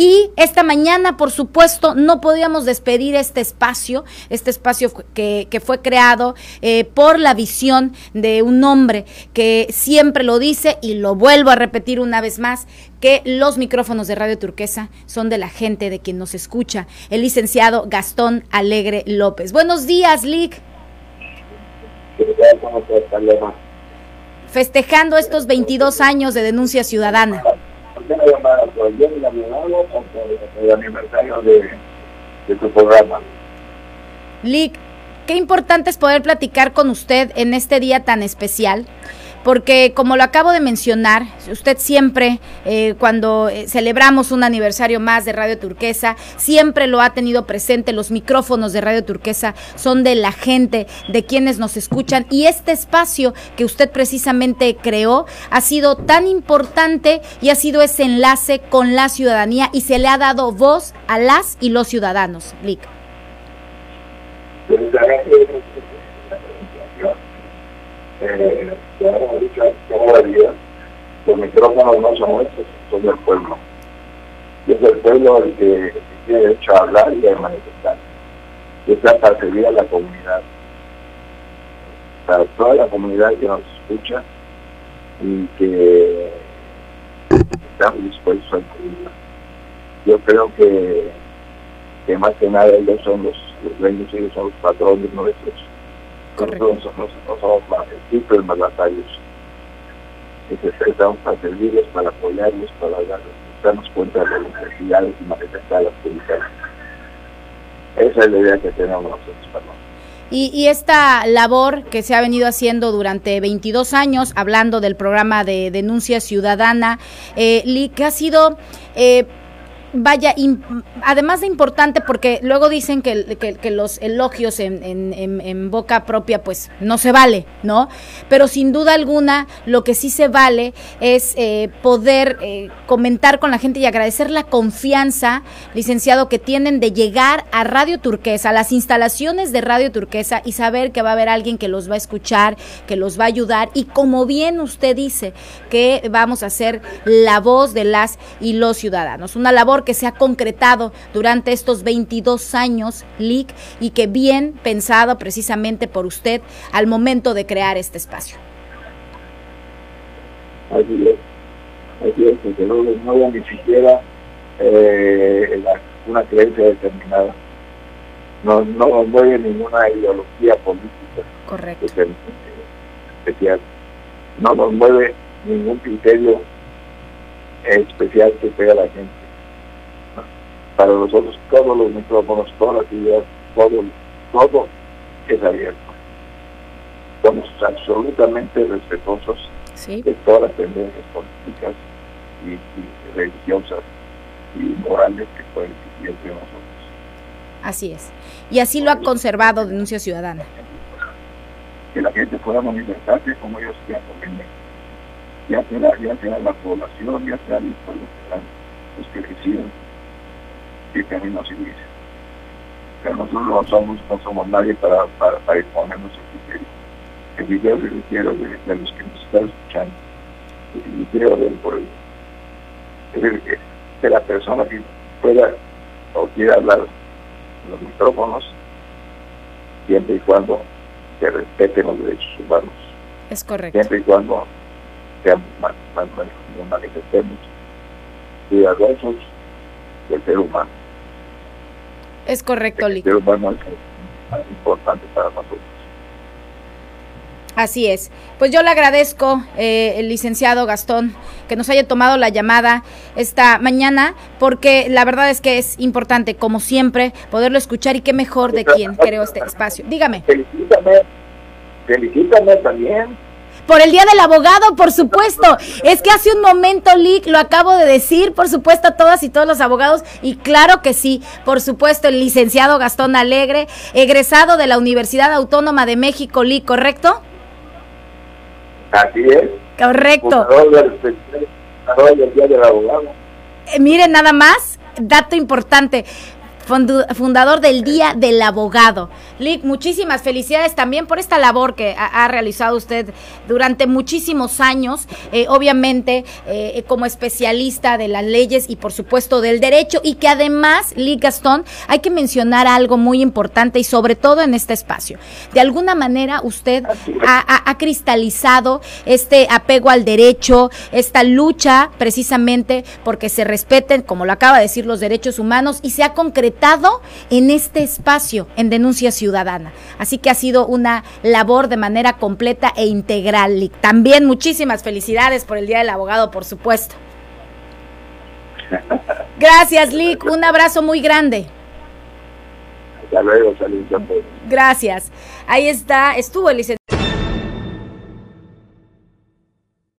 Y esta mañana, por supuesto, no podíamos despedir este espacio, este espacio que, que fue creado eh, por la visión de un hombre que siempre lo dice y lo vuelvo a repetir una vez más, que los micrófonos de Radio Turquesa son de la gente, de quien nos escucha, el licenciado Gastón Alegre López. Buenos días, Lick. Festejando estos 22 años de denuncia ciudadana. El aniversario de, de tu programa. Lick, qué importante es poder platicar con usted en este día tan especial porque como lo acabo de mencionar, usted siempre, eh, cuando eh, celebramos un aniversario más de Radio Turquesa, siempre lo ha tenido presente, los micrófonos de Radio Turquesa son de la gente, de quienes nos escuchan, y este espacio que usted precisamente creó ha sido tan importante y ha sido ese enlace con la ciudadanía y se le ha dado voz a las y los ciudadanos. Lick. Hemos dicho los micrófonos no son nuestros, son del pueblo. Y es el pueblo el que tiene derecho a hablar y a manifestar. Y está para servir a la comunidad. Para toda la comunidad que nos escucha y que estamos dispuestos a incluirla. Yo creo que, que más que nada ellos son los, los dueños, ellos son los patrones nuestros nosotros no somos más simples mandatarios. Estamos para servirles, para apoyarlos, para darnos cuenta de las necesidades y manifestarlas públicamente. Esa es la idea que tenemos nosotros para y, y, esta labor que se ha venido haciendo durante 22 años, hablando del programa de denuncia ciudadana, eh, que ha sido eh, vaya, además de importante, porque luego dicen que, los elogios en, boca propia, pues no se vale, ¿no? Pero sin duda alguna, lo que sí se vale es eh, poder eh, comentar con la gente y agradecer la confianza, licenciado, que tienen de llegar a Radio Turquesa, a las instalaciones de Radio Turquesa y saber que va a haber alguien que los va a escuchar, que los va a ayudar y como bien usted dice, que vamos a ser la voz de las y los ciudadanos. Una labor que se ha concretado durante estos 22 años, LIC, y que bien pensado precisamente por usted al momento de crear este espacio. Así es, así es, porque no, no ni siquiera eh, una creencia determinada, no, no mueve ninguna ideología política Correcto. especial, no nos mueve ningún criterio especial que pega a la gente para nosotros todos los micrófonos, toda la actividad, todo, todo es abierto. Somos absolutamente respetuosos de todas las tendencias políticas y, religiosas y morales que pueden existir entre nosotros. Así es. Y así lo ha conservado Denuncia Ciudadana. Que la gente pueda manifestarse como ellos quieran ya sea, ya sea la población, ya sea los que residen y camino dice Pero nosotros no somos, no somos nadie para, para, para nuestro criterio. El criterio que quiero de, de, los que nos están escuchando, el criterio del pueblo, que, de la persona que pueda o quiera hablar en los micrófonos, siempre y cuando se respeten los derechos humanos. Es correcto. Siempre y cuando sean manifestemos cuidadosos del ser humano. Es correcto, Lic. es importante para nosotros. Así es. Pues yo le agradezco, eh, el licenciado Gastón, que nos haya tomado la llamada esta mañana, porque la verdad es que es importante, como siempre, poderlo escuchar y qué mejor de quien creó este espacio. Dígame. Felicítame, felicítame también por el Día del Abogado, por supuesto. Es que hace un momento, Lick, lo acabo de decir, por supuesto, a todas y todos los abogados, y claro que sí, por supuesto, el licenciado Gastón Alegre, egresado de la Universidad Autónoma de México, Lick, ¿correcto? Así es. Correcto. Día del abogado. Eh, miren, nada más, dato importante fundador del Día del Abogado. Lick, muchísimas felicidades también por esta labor que ha, realizado usted durante muchísimos años, eh, obviamente eh, como especialista de las leyes y por supuesto del derecho, y que además, Lick Gastón, hay que mencionar algo muy importante y sobre todo en este espacio. De alguna manera usted ha, cristalizado este apego al derecho, esta lucha precisamente porque se respeten, como lo acaba de decir, los derechos humanos y se ha concretado en este espacio, en denuncia ciudadana. Así que ha sido una labor de manera completa e integral. Y también muchísimas felicidades por el Día del Abogado, por supuesto. Gracias, Lick. Un abrazo muy grande. Hasta luego, Gracias. Ahí está, estuvo el licenciado.